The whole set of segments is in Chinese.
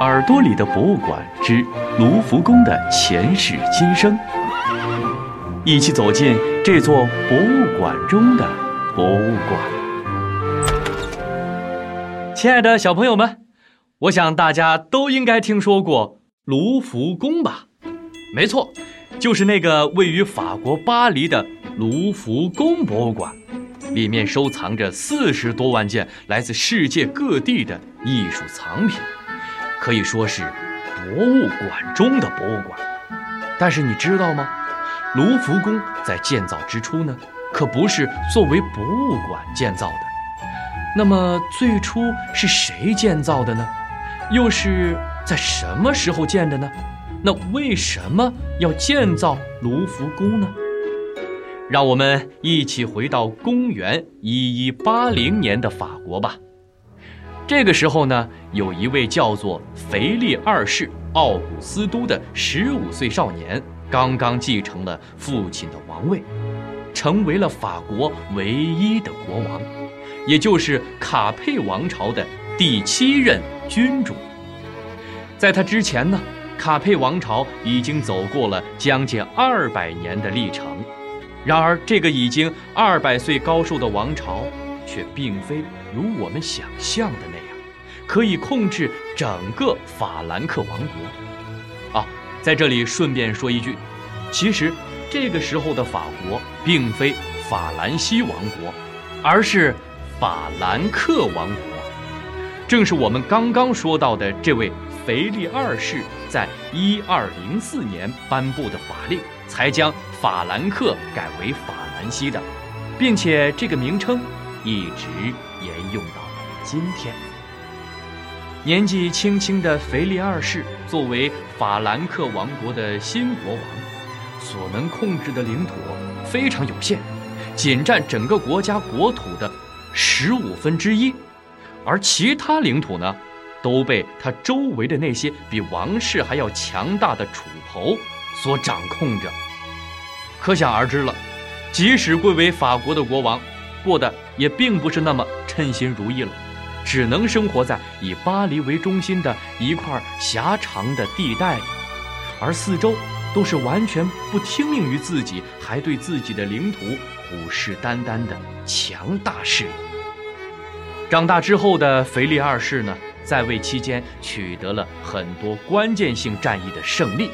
耳朵里的博物馆之卢浮宫的前世今生，一起走进这座博物馆中的博物馆。亲爱的小朋友们，我想大家都应该听说过卢浮宫吧？没错，就是那个位于法国巴黎的卢浮宫博物馆。里面收藏着四十多万件来自世界各地的艺术藏品，可以说是博物馆中的博物馆。但是你知道吗？卢浮宫在建造之初呢，可不是作为博物馆建造的。那么最初是谁建造的呢？又是在什么时候建的呢？那为什么要建造卢浮宫呢？让我们一起回到公元一一八零年的法国吧。这个时候呢，有一位叫做腓力二世奥古斯都的十五岁少年，刚刚继承了父亲的王位，成为了法国唯一的国王，也就是卡佩王朝的第七任君主。在他之前呢，卡佩王朝已经走过了将近二百年的历程。然而，这个已经二百岁高寿的王朝，却并非如我们想象的那样，可以控制整个法兰克王国。啊，在这里顺便说一句，其实这个时候的法国并非法兰西王国，而是法兰克王国。正是我们刚刚说到的这位腓力二世，在一二零四年颁布的法令。才将法兰克改为法兰西的，并且这个名称一直沿用到今天。年纪轻轻的腓力二世作为法兰克王国的新国王，所能控制的领土非常有限，仅占整个国家国土的十五分之一，而其他领土呢，都被他周围的那些比王室还要强大的楚侯。所掌控着，可想而知了。即使贵为法国的国王，过得也并不是那么称心如意了，只能生活在以巴黎为中心的一块狭长的地带里，而四周都是完全不听命于自己，还对自己的领土虎视眈眈的强大势力。长大之后的腓力二世呢，在位期间取得了很多关键性战役的胜利。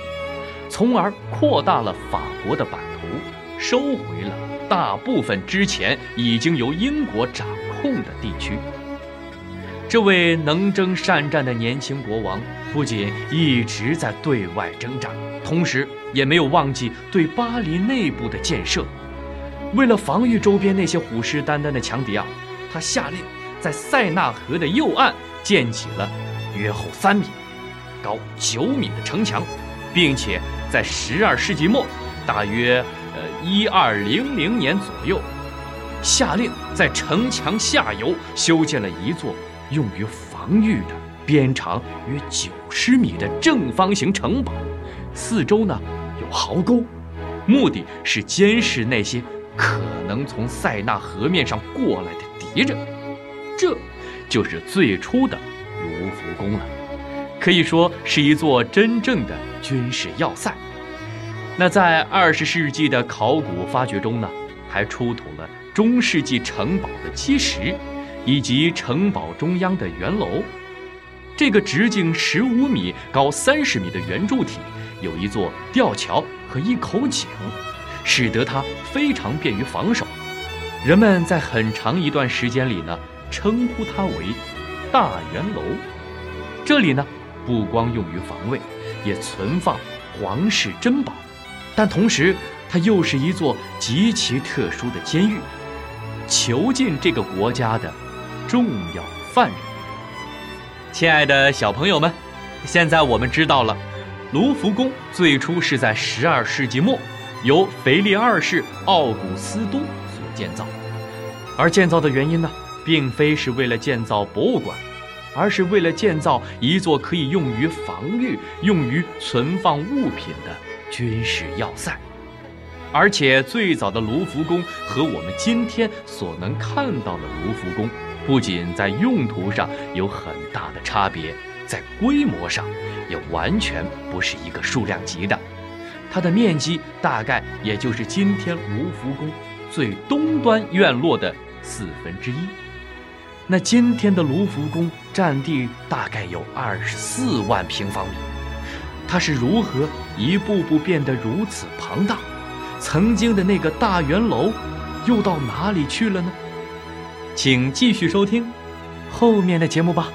从而扩大了法国的版图，收回了大部分之前已经由英国掌控的地区。这位能征善战的年轻国王不仅一直在对外征战，同时也没有忘记对巴黎内部的建设。为了防御周边那些虎视眈眈的强敌啊，他下令在塞纳河的右岸建起了约厚三米、高九米的城墙，并且。在十二世纪末，大约呃一二零零年左右，下令在城墙下游修建了一座用于防御的、边长约九十米的正方形城堡，四周呢有壕沟，目的是监视那些可能从塞纳河面上过来的敌人。这，就是最初的卢浮宫了，可以说是一座真正的军事要塞。那在二十世纪的考古发掘中呢，还出土了中世纪城堡的基石，以及城堡中央的圆楼。这个直径十五米、高三十米的圆柱体，有一座吊桥和一口井，使得它非常便于防守。人们在很长一段时间里呢，称呼它为大圆楼。这里呢，不光用于防卫，也存放皇室珍宝。但同时，它又是一座极其特殊的监狱，囚禁这个国家的重要犯人。亲爱的小朋友们，现在我们知道了，卢浮宫最初是在十二世纪末由腓力二世奥古斯都所建造，而建造的原因呢，并非是为了建造博物馆，而是为了建造一座可以用于防御、用于存放物品的。军事要塞，而且最早的卢浮宫和我们今天所能看到的卢浮宫，不仅在用途上有很大的差别，在规模上也完全不是一个数量级的。它的面积大概也就是今天卢浮宫最东端院落的四分之一。那今天的卢浮宫占地大概有二十四万平方米，它是如何一步步变得如此庞大？曾经的那个大圆楼又到哪里去了呢？请继续收听后面的节目吧。